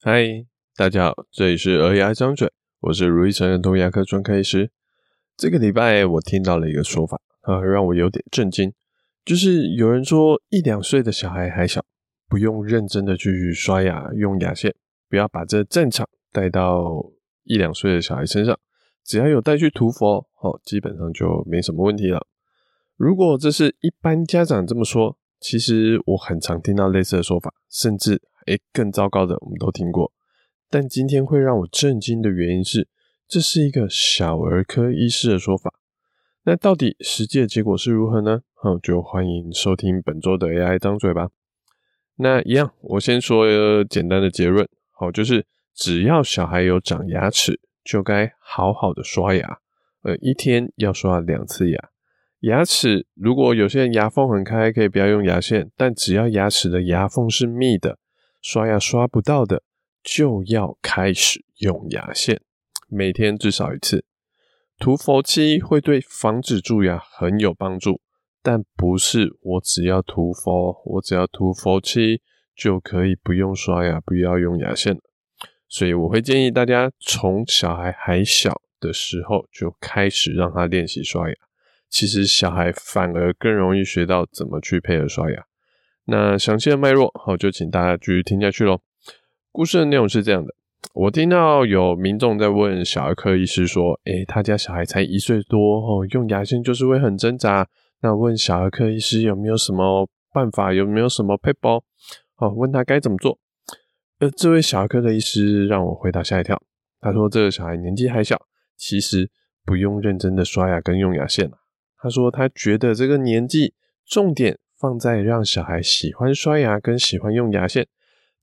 嗨，大家好，这里是儿牙张嘴，我是如意成人童牙科专科医师。这个礼拜我听到了一个说法，啊，让我有点震惊，就是有人说一两岁的小孩还小，不用认真的去刷牙用牙线，不要把这战场带到一两岁的小孩身上，只要有带去涂佛，哦，基本上就没什么问题了。如果这是一般家长这么说，其实我很常听到类似的说法，甚至诶更糟糕的我们都听过。但今天会让我震惊的原因是，这是一个小儿科医师的说法。那到底实际的结果是如何呢？好，就欢迎收听本周的 AI 张嘴吧。那一样，我先说简单的结论，好，就是只要小孩有长牙齿，就该好好的刷牙，呃，一天要刷两次牙。牙齿如果有些人牙缝很开，可以不要用牙线，但只要牙齿的牙缝是密的，刷牙刷不到的，就要开始用牙线，每天至少一次。涂氟漆会对防止蛀牙很有帮助，但不是我只要涂氟，我只要涂氟漆就可以不用刷牙，不要用牙线了。所以我会建议大家从小孩还小的时候就开始让他练习刷牙。其实小孩反而更容易学到怎么去配合刷牙。那详细的脉络，好，就请大家继续听下去喽。故事的内容是这样的：我听到有民众在问小儿科医师说：“诶，他家小孩才一岁多，哦，用牙线就是会很挣扎。那问小儿科医师有没有什么办法，有没有什么撇步？好，问他该怎么做。”呃这位小儿科的医师让我回答吓一跳。他说：“这个小孩年纪还小，其实不用认真的刷牙跟用牙线。”他说：“他觉得这个年纪重点放在让小孩喜欢刷牙跟喜欢用牙线，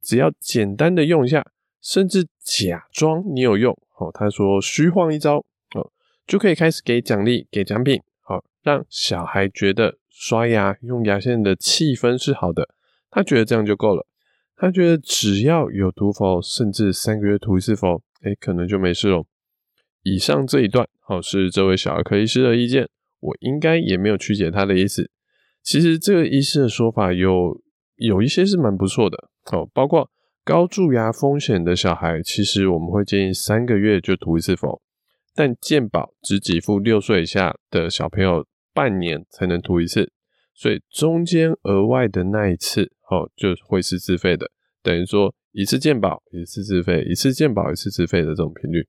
只要简单的用一下，甚至假装你有用，哦，他说虚晃一招，哦，就可以开始给奖励、给奖品，好，让小孩觉得刷牙用牙线的气氛是好的，他觉得这样就够了。他觉得只要有涂氟，甚至三个月涂一次氟，诶，可能就没事了。以上这一段，好，是这位小儿科医师的意见。”我应该也没有曲解他的意思。其实这个医师的说法有有一些是蛮不错的，哦，包括高蛀牙风险的小孩，其实我们会建议三个月就涂一次氟，但健保只给付六岁以下的小朋友半年才能涂一次，所以中间额外的那一次，哦，就会是自费的，等于说一次健保一次自费，一次健保一次自费的这种频率。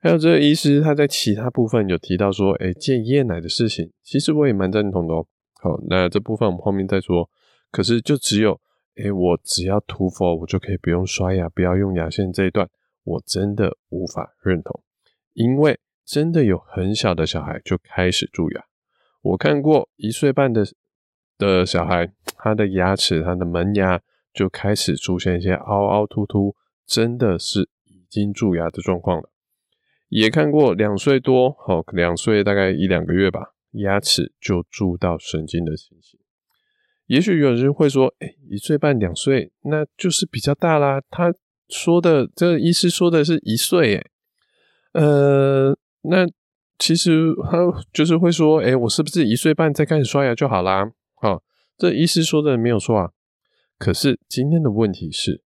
还有这个医师，他在其他部分有提到说，诶，戒夜奶的事情，其实我也蛮赞同的哦。好，那这部分我们后面再说。可是就只有，诶，我只要涂氟，我就可以不用刷牙，不要用牙线这一段，我真的无法认同。因为真的有很小的小孩就开始蛀牙，我看过一岁半的的小孩，他的牙齿，他的门牙就开始出现一些凹凹凸凸，真的是已经蛀牙的状况了。也看过两岁多，好，两岁大概一两个月吧，牙齿就蛀到神经的情形。也许有人会说，哎、一岁半两岁，那就是比较大啦。他说的这个医师说的是一岁，哎，呃，那其实他就是会说，哎、我是不是一岁半再开始刷牙就好啦？好，这医师说的没有错啊。可是今天的问题是，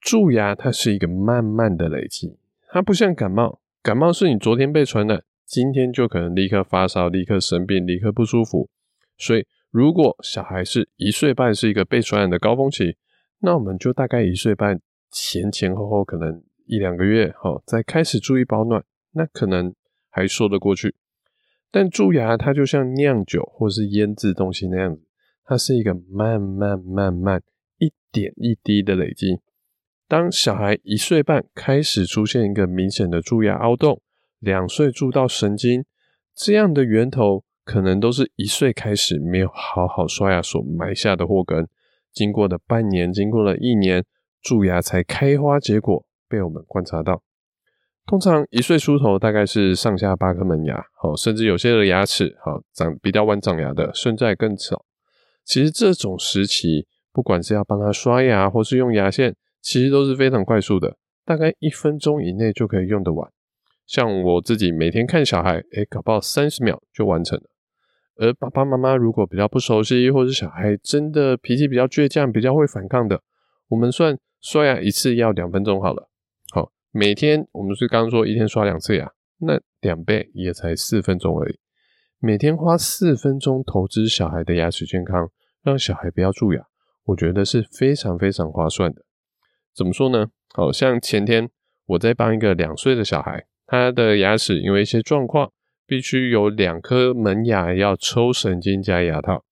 蛀牙它是一个慢慢的累积，它不像感冒。感冒是你昨天被传染，今天就可能立刻发烧、立刻生病、立刻不舒服。所以，如果小孩是一岁半是一个被传染的高峰期，那我们就大概一岁半前前后后可能一两个月，好，再开始注意保暖，那可能还说得过去。但蛀牙它就像酿酒或是腌制东西那样子，它是一个慢慢慢慢一点一滴的累积。当小孩一岁半开始出现一个明显的蛀牙凹洞，两岁蛀到神经，这样的源头可能都是一岁开始没有好好刷牙所埋下的祸根。经过了半年，经过了一年，蛀牙才开花结果，被我们观察到。通常一岁出头大概是上下八颗门牙，好，甚至有些的牙齿好长比较晚长牙的，甚至更早。其实这种时期，不管是要帮他刷牙，或是用牙线。其实都是非常快速的，大概一分钟以内就可以用得完。像我自己每天看小孩，诶，搞不好三十秒就完成了。而爸爸妈妈如果比较不熟悉，或者小孩真的脾气比较倔强、比较会反抗的，我们算刷牙一次要两分钟好了。好，每天我们是刚刚说一天刷两次牙，那两倍也才四分钟而已。每天花四分钟投资小孩的牙齿健康，让小孩不要蛀牙，我觉得是非常非常划算的。怎么说呢？好像前天我在帮一个两岁的小孩，他的牙齿因为一些状况，必须有两颗门牙要抽神经加牙套。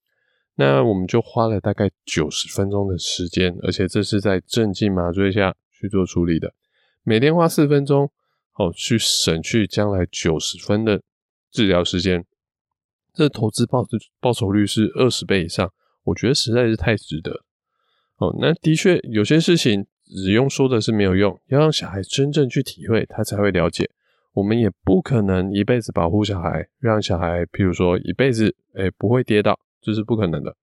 那我们就花了大概九十分钟的时间，而且这是在镇静麻醉下去做处理的。每天花四分钟，哦，去省去将来九十分的治疗时间，这投资报报酬率是二十倍以上，我觉得实在是太值得。哦，那的确有些事情只用说的是没有用，要让小孩真正去体会，他才会了解。我们也不可能一辈子保护小孩，让小孩，譬如说一辈子，诶，不会跌倒。这是不可能的。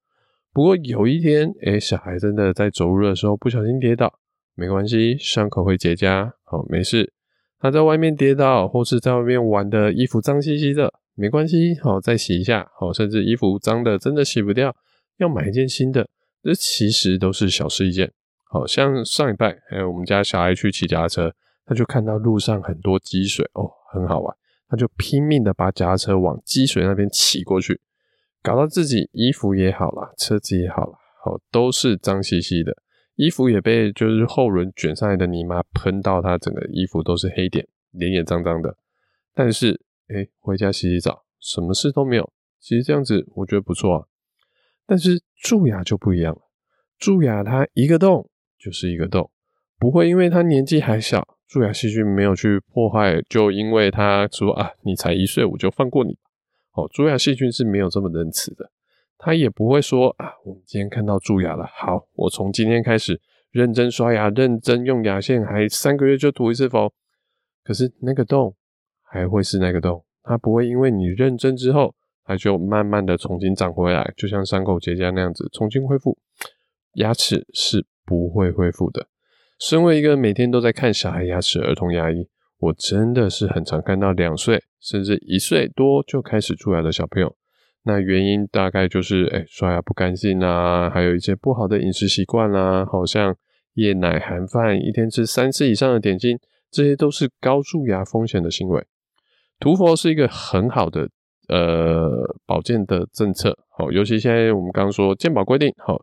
不过有一天，诶，小孩真的在走路的时候不小心跌倒，没关系，伤口会结痂，好，没事。他在外面跌倒，或是在外面玩的衣服脏兮兮的，没关系，好，再洗一下，好，甚至衣服脏的真的洗不掉，要买一件新的，这其实都是小事一件。好，像上礼拜，诶，我们家小孩去骑脚踏车，他就看到路上很多积水，哦，很好玩，他就拼命的把脚踏车往积水那边骑过去。搞到自己衣服也好啦，车子也好啦，好，都是脏兮兮的，衣服也被就是后轮卷上来的泥巴喷到，他整个衣服都是黑点，脸也脏脏的。但是，哎、回家洗洗澡，什么事都没有。其实这样子我觉得不错啊。但是蛀牙就不一样了，蛀牙它一个洞就是一个洞，不会因为他年纪还小，蛀牙细菌没有去破坏，就因为他说啊，你才一岁，我就放过你。哦，蛀牙细菌是没有这么仁慈的，他也不会说啊，我们今天看到蛀牙了，好，我从今天开始认真刷牙，认真用牙线，还三个月就涂一次氟。可是那个洞还会是那个洞，它不会因为你认真之后，它就慢慢的重新长回来，就像伤口结痂那样子重新恢复。牙齿是不会恢复的。身为一个每天都在看小孩牙齿儿童牙医。我真的是很常看到两岁甚至一岁多就开始蛀牙的小朋友，那原因大概就是哎、刷牙不干净啊，还有一些不好的饮食习惯啦，好像夜奶含饭，一天吃三次以上的点心，这些都是高蛀牙风险的行为。涂氟是一个很好的呃保健的政策，好，尤其现在我们刚刚说健保规定，好，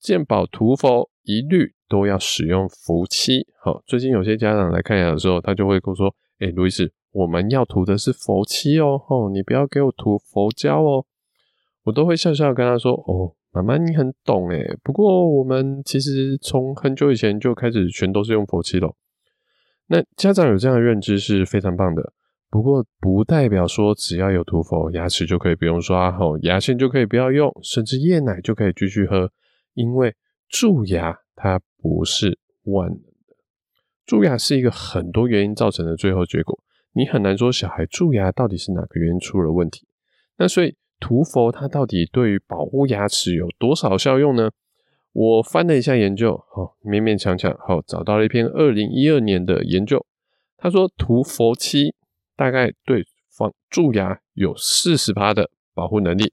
健保涂氟一律。都要使用氟漆。好，最近有些家长来看牙的时候，他就会跟我说：“哎、路易斯，我们要涂的是氟漆哦，哦，你不要给我涂氟胶哦。”我都会笑笑跟他说：“哦，妈妈你很懂诶，不过我们其实从很久以前就开始全都是用氟漆了。那家长有这样的认知是非常棒的，不过不代表说只要有涂氟，牙齿就可以不用刷，哦，牙线就可以不要用，甚至夜奶就可以继续喝，因为蛀牙。它不是万能的，蛀牙是一个很多原因造成的最后结果，你很难说小孩蛀牙到底是哪个原因出了问题。那所以涂氟它到底对于保护牙齿有多少效用呢？我翻了一下研究，好，勉勉强强，好，找到了一篇二零一二年的研究，他说涂氟漆大概对防蛀牙有四十趴的保护能力，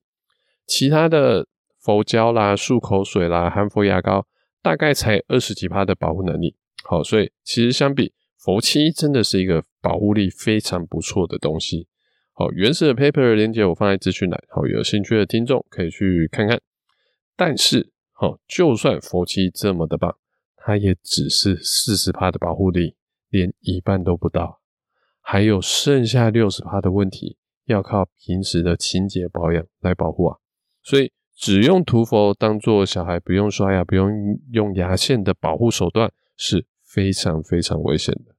其他的氟胶啦、漱口水啦、含氟牙膏。大概才二十几帕的保护能力，好，所以其实相比氟漆真的是一个保护力非常不错的东西。好，原始的 paper 链接我放在资讯栏，好，有兴趣的听众可以去看看。但是，好，就算氟漆这么的棒，它也只是四十帕的保护力，连一半都不到，还有剩下六十帕的问题要靠平时的清洁保养来保护啊，所以。只用涂氟当做小孩不用刷牙、不用用牙线的保护手段是非常非常危险的。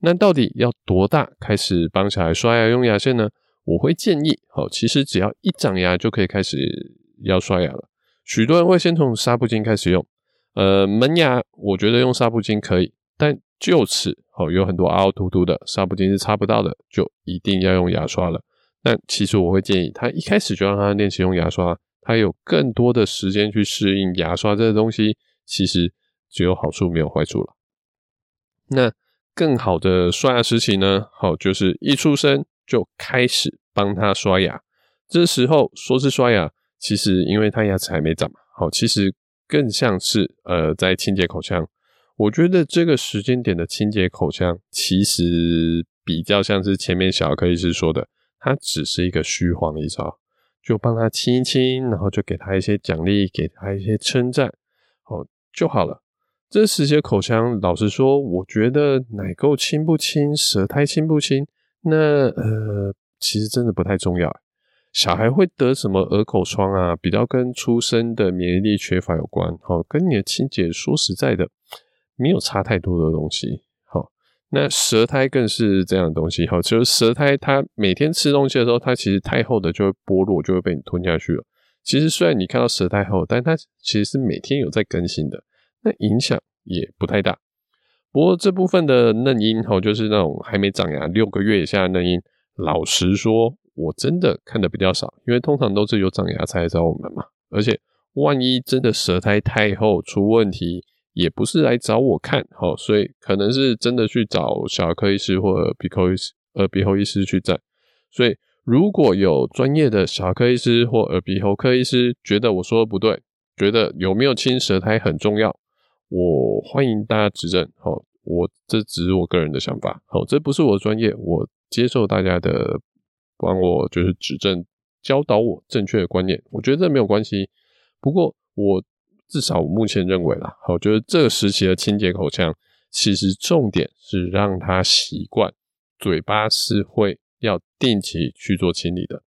那到底要多大开始帮小孩刷牙用牙线呢？我会建议，好，其实只要一长牙就可以开始要刷牙了。许多人会先从纱布巾开始用，呃，门牙我觉得用纱布巾可以，但臼齿好有很多凹凹凸凸的，纱布巾是擦不到的，就一定要用牙刷了。但其实我会建议他一开始就让他练习用牙刷。他有更多的时间去适应牙刷这个东西，其实只有好处没有坏处了。那更好的刷牙时期呢？好，就是一出生就开始帮他刷牙。这时候说是刷牙，其实因为他牙齿还没长嘛，好，其实更像是呃在清洁口腔。我觉得这个时间点的清洁口腔，其实比较像是前面小儿科医师说的，它只是一个虚晃一招，就帮他亲一亲，然后就给他一些奖励，给他一些称赞，哦就好了。这时节口腔，老实说，我觉得奶垢清不清，舌苔清不清，那呃，其实真的不太重要。小孩会得什么耳口疮啊，比较跟出生的免疫力缺乏有关，哦，跟你的清洁，说实在的。没有差太多的东西，那舌苔更是这样的东西，好，就是舌苔，它每天吃东西的时候，它其实太厚的就会剥落，就会被你吞下去了。其实虽然你看到舌苔厚，但它其实是每天有在更新的，那影响也不太大。不过这部分的嫩婴，哈，就是那种还没长牙六个月以下的嫩婴，老实说，我真的看的比较少，因为通常都是有长牙才来找我们嘛。而且万一真的舌苔太厚出问题，也不是来找我看，好，所以可能是真的去找小儿科医师或耳鼻喉医师、耳鼻喉医师去站。所以如果有专业的小儿科医师或耳鼻喉科医师觉得我说的不对，觉得有没有清舌苔很重要，我欢迎大家指正。好，我这只是我个人的想法，好，这不是我的专业，我接受大家的帮我就是指正、教导我正确的观念，我觉得这没有关系。不过我。至少我目前认为啦，我觉得这个时期的清洁口腔，其实重点是让他习惯嘴巴是会要定期去做清理的。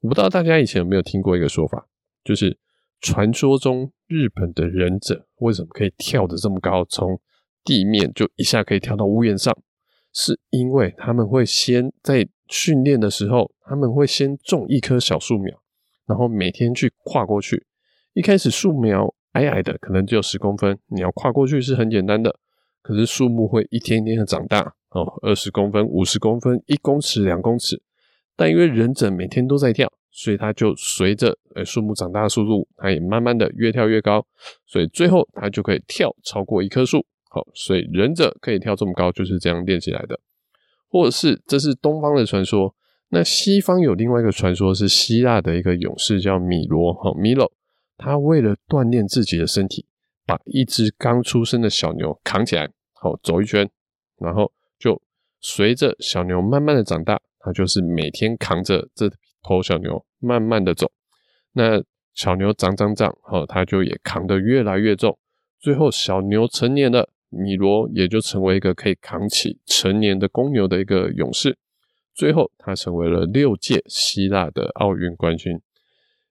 我不知道大家以前有没有听过一个说法，就是传说中日本的忍者为什么可以跳得这么高，从地面就一下可以跳到屋檐上，是因为他们会先在训练的时候，他们会先种一棵小树苗，然后每天去跨过去，一开始树苗。矮矮的，可能只有十公分，你要跨过去是很简单的。可是树木会一天一天的长大哦，二十公分、五十公分、一公尺、两公尺。但因为忍者每天都在跳，所以他就随着呃树木长大的速度，他也慢慢的越跳越高，所以最后他就可以跳超过一棵树。好，所以忍者可以跳这么高，就是这样练起来的。或者是这是东方的传说，那西方有另外一个传说，是希腊的一个勇士叫米罗，好，米罗。他为了锻炼自己的身体，把一只刚出生的小牛扛起来，好走一圈，然后就随着小牛慢慢的长大，他就是每天扛着这头小牛慢慢的走。那小牛长长长，好，他就也扛得越来越重。最后小牛成年了，米罗也就成为一个可以扛起成年的公牛的一个勇士。最后他成为了六届希腊的奥运冠军。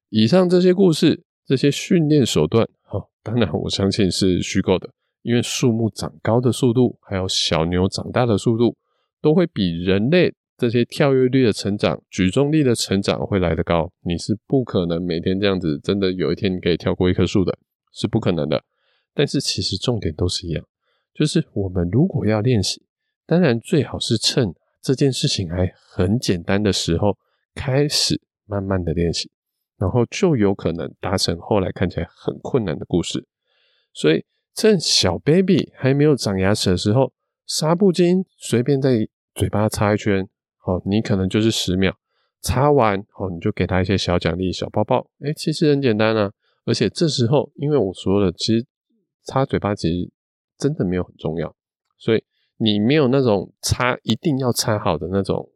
以上这些故事。这些训练手段，哦，当然我相信是虚构的，因为树木长高的速度，还有小牛长大的速度，都会比人类这些跳跃力的成长、举重力的成长会来得高。你是不可能每天这样子，真的有一天你可以跳过一棵树的，是不可能的。但是其实重点都是一样，就是我们如果要练习，当然最好是趁这件事情还很简单的时候，开始慢慢的练习。然后就有可能达成后来看起来很困难的故事，所以趁小 baby 还没有长牙齿的时候，纱布巾随便在嘴巴擦一圈，好，你可能就是十秒，擦完好，你就给他一些小奖励、小抱抱，诶，其实很简单啊。而且这时候，因为我说了，其实擦嘴巴其实真的没有很重要，所以你没有那种擦一定要擦好的那种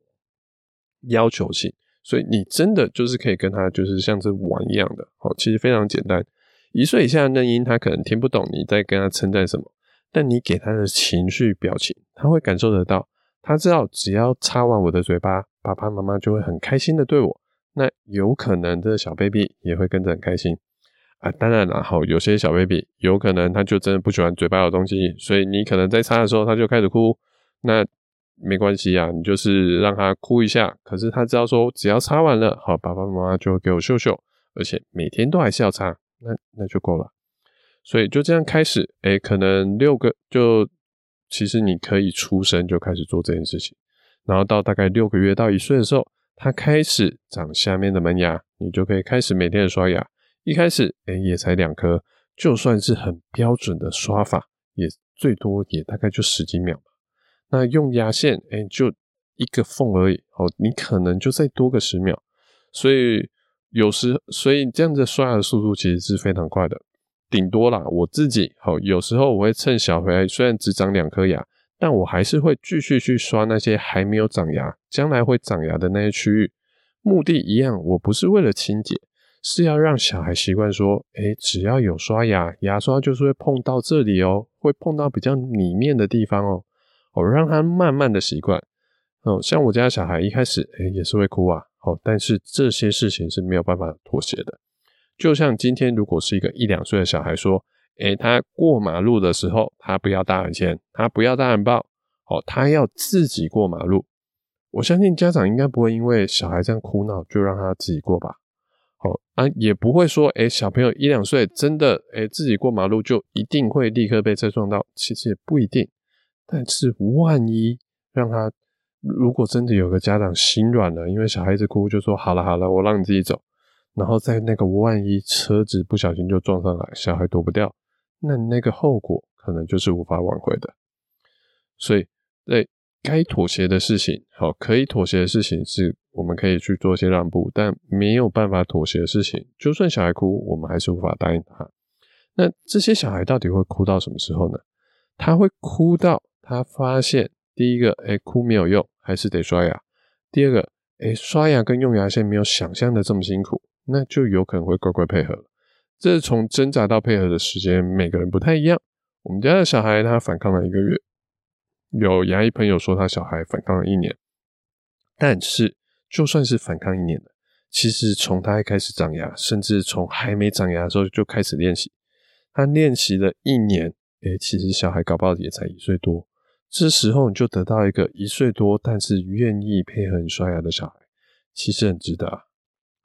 要求性。所以你真的就是可以跟他就是像是玩一样的，好，其实非常简单。一岁以下的嫩婴他可能听不懂你在跟他称赞什么，但你给他的情绪表情，他会感受得到。他知道只要擦完我的嘴巴，爸爸妈妈就会很开心的对我。那有可能这小 baby 也会跟着很开心啊。当然了，好，有些小 baby 有可能他就真的不喜欢嘴巴有东西，所以你可能在擦的时候他就开始哭。那没关系啊，你就是让他哭一下，可是他知道说，只要擦完了，好，爸爸妈妈就会给我秀秀，而且每天都还是要擦，那那就够了。所以就这样开始，诶，可能六个就，其实你可以出生就开始做这件事情，然后到大概六个月到一岁的时候，他开始长下面的门牙，你就可以开始每天的刷牙。一开始，诶，也才两颗，就算是很标准的刷法，也最多也大概就十几秒。那用牙线，哎、就一个缝而已，哦，你可能就再多个十秒，所以有时，所以这样子刷牙的速度其实是非常快的。顶多啦，我自己好，有时候我会趁小孩虽然只长两颗牙，但我还是会继续去刷那些还没有长牙、将来会长牙的那些区域。目的一样，我不是为了清洁，是要让小孩习惯说，诶，只要有刷牙，牙刷就是会碰到这里哦，会碰到比较里面的地方哦，我让他慢慢的习惯。哦，像我家小孩一开始，诶，也是会哭啊，好，但是这些事情是没有办法妥协的。就像今天，如果是一个一两岁的小孩说：“诶，他过马路的时候，他不要大人牵，他不要大人抱，哦，他要自己过马路。”我相信家长应该不会因为小孩这样哭闹就让他自己过吧？哦啊，也不会说：“诶，小朋友一两岁真的诶自己过马路就一定会立刻被车撞到？”其实也不一定。但是万一让他，如果真的有个家长心软了，因为小孩子哭，就说：“好了好了，我让你自己走。”然后在那个万一车子不小心就撞上来，小孩躲不掉，那那个后果可能就是无法挽回的。所以，对该妥协的事情，好，可以妥协的事情是我们可以去做一些让步，但没有办法妥协的事情，就算小孩哭，我们还是无法答应他。那这些小孩到底会哭到什么时候呢？他会哭到他发现，第一个，诶，哭没有用，还是得刷牙；第二个，诶，刷牙跟用牙线没有想象的这么辛苦。那就有可能会乖乖配合了。这从挣扎到配合的时间，每个人不太一样。我们家的小孩他反抗了一个月，有牙医朋友说他小孩反抗了一年。但是就算是反抗一年了，其实从他一开始长牙，甚至从还没长牙的时候就开始练习，他练习了一年，诶，其实小孩搞不好也才一岁多。这时候你就得到一个一岁多但是愿意配合你刷牙的小孩，其实很值得啊。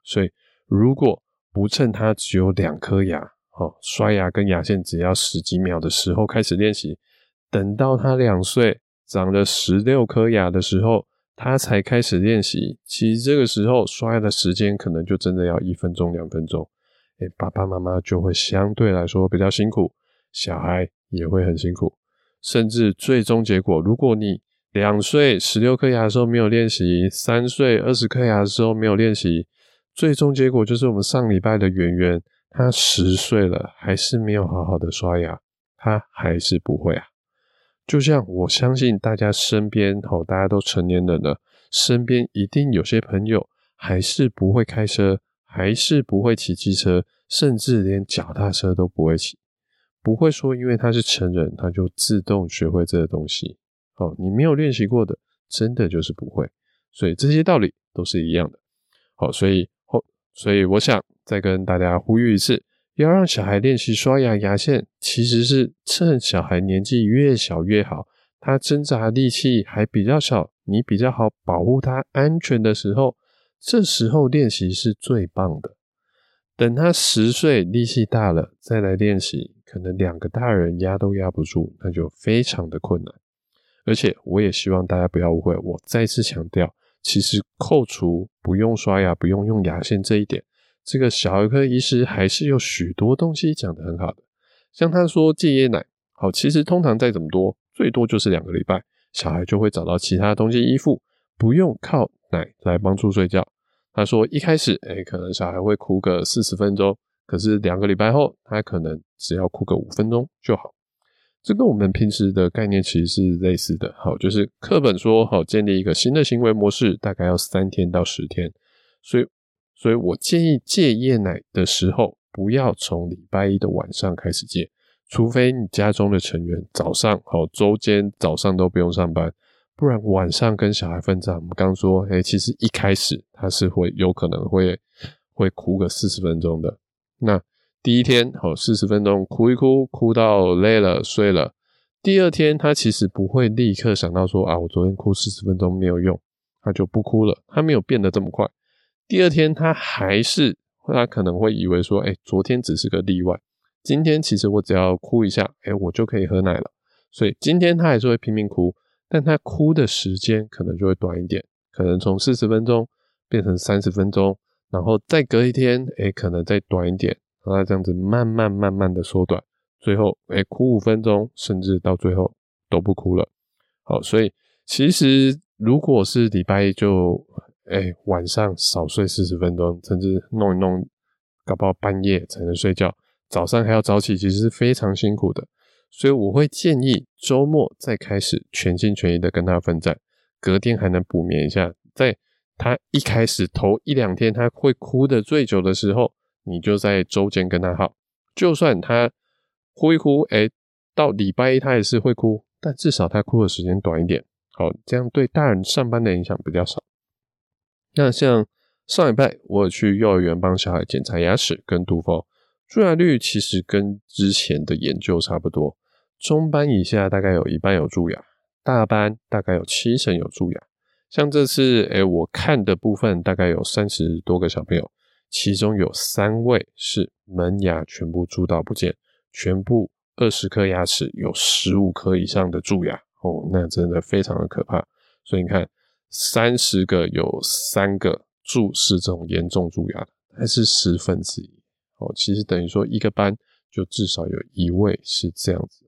所以。如果不趁他只有两颗牙，哦，刷牙跟牙线只要十几秒的时候开始练习，等到他两岁长了十六颗牙的时候，他才开始练习。其实这个时候刷牙的时间可能就真的要一分钟、两分钟。哎，爸爸妈妈就会相对来说比较辛苦，小孩也会很辛苦，甚至最终结果，如果你两岁十六颗牙的时候没有练习，三岁二十颗牙的时候没有练习。最终结果就是我们上礼拜的圆圆，他十岁了，还是没有好好的刷牙，他还是不会啊。就像我相信大家身边，哦，大家都成年人了，身边一定有些朋友还是不会开车，还是不会骑机车，甚至连脚踏车都不会骑。不会说因为他是成人，他就自动学会这个东西。哦，你没有练习过的，真的就是不会。所以这些道理都是一样的。好，所以后。所以我想再跟大家呼吁一次，要让小孩练习刷牙牙线，其实是趁小孩年纪越小越好，他挣扎力气还比较小，你比较好保护他安全的时候，这时候练习是最棒的。等他十岁力气大了再来练习，可能两个大人压都压不住，那就非常的困难。而且我也希望大家不要误会，我再次强调。其实扣除不用刷牙、不用用牙线这一点，这个小儿科医师还是有许多东西讲得很好的。像他说戒夜奶，好，其实通常再怎么多，最多就是两个礼拜，小孩就会找到其他东西依附，不用靠奶来帮助睡觉。他说一开始，诶，可能小孩会哭个四十分钟，可是两个礼拜后，他可能只要哭个五分钟就好。这跟我们平时的概念其实是类似的，好，就是课本说好建立一个新的行为模式，大概要三天到十天，所以，所以我建议戒夜奶的时候，不要从礼拜一的晚上开始戒，除非你家中的成员早上好，周间早上都不用上班，不然晚上跟小孩分账。我们刚说，诶，其实一开始他是会有可能会会哭个四十分钟的，那。第一天，好，四十分钟哭一哭，哭到累了睡了。第二天，他其实不会立刻想到说啊，我昨天哭四十分钟没有用，他就不哭了。他没有变得这么快。第二天，他还是他可能会以为说，哎，昨天只是个例外，今天其实我只要哭一下，哎，我就可以喝奶了。所以今天他还是会拼命哭，但他哭的时间可能就会短一点，可能从四十分钟变成三十分钟，然后再隔一天，哎，可能再短一点。让他这样子慢慢慢慢的缩短，最后诶、欸、哭五分钟，甚至到最后都不哭了。好，所以其实如果是礼拜一就诶、欸、晚上少睡四十分钟，甚至弄一弄，搞不好半夜才能睡觉，早上还要早起，其实是非常辛苦的。所以我会建议周末再开始全心全意的跟他奋战，隔天还能补眠一下。在他一开始头一两天他会哭的最久的时候，你就在周间跟他耗。就算他哭一哭，哎，到礼拜一他也是会哭，但至少他哭的时间短一点。好，这样对大人上班的影响比较少。那像上礼拜我有去幼儿园帮小孩检查牙齿跟涂氟，蛀牙率其实跟之前的研究差不多。中班以下大概有一半有蛀牙，大班大概有七成有蛀牙。像这次，诶，我看的部分大概有三十多个小朋友，其中有三位是门牙全部蛀到不见，全部二十颗牙齿有十五颗以上的蛀牙哦，那真的非常的可怕。所以你看，三十个有三个蛀是这种严重蛀牙，还是十分之一哦。其实等于说一个班就至少有一位是这样子。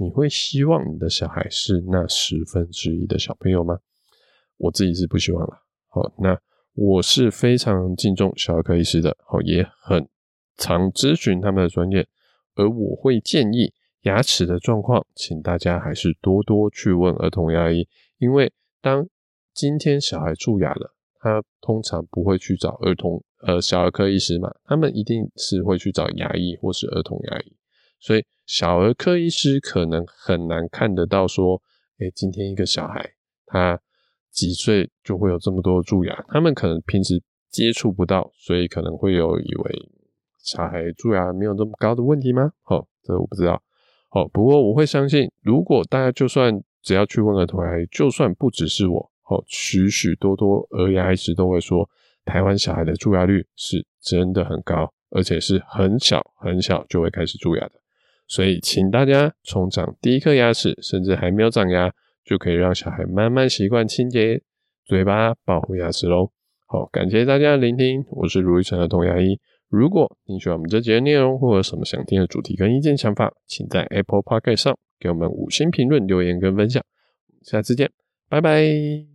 你会希望你的小孩是那十分之一的小朋友吗？我自己是不希望了。好，那我是非常敬重小儿科医师的，好，也很常咨询他们的专业。而我会建议牙齿的状况，请大家还是多多去问儿童牙医，因为当今天小孩蛀牙了，他通常不会去找儿童呃小儿科医师嘛，他们一定是会去找牙医或是儿童牙医。所以小儿科医师可能很难看得到说，诶，今天一个小孩他几岁就会有这么多蛀牙？他们可能平时接触不到，所以可能会有以为小孩蛀牙没有这么高的问题吗？哦，这我不知道。哦，不过我会相信，如果大家就算只要去问儿童牙医，就算不只是我，哦，许许多多儿牙医师都会说，台湾小孩的蛀牙率是真的很高，而且是很小很小就会开始蛀牙的。所以，请大家从长第一颗牙齿，甚至还没有长牙，就可以让小孩慢慢习惯清洁嘴巴、保护牙齿喽。好，感谢大家的聆听，我是如意成的童牙医。如果你喜欢我们这集的内容，或者有什么想听的主题跟意见想法，请在 Apple Podcast 上给我们五星评论、留言跟分享。下次见，拜拜。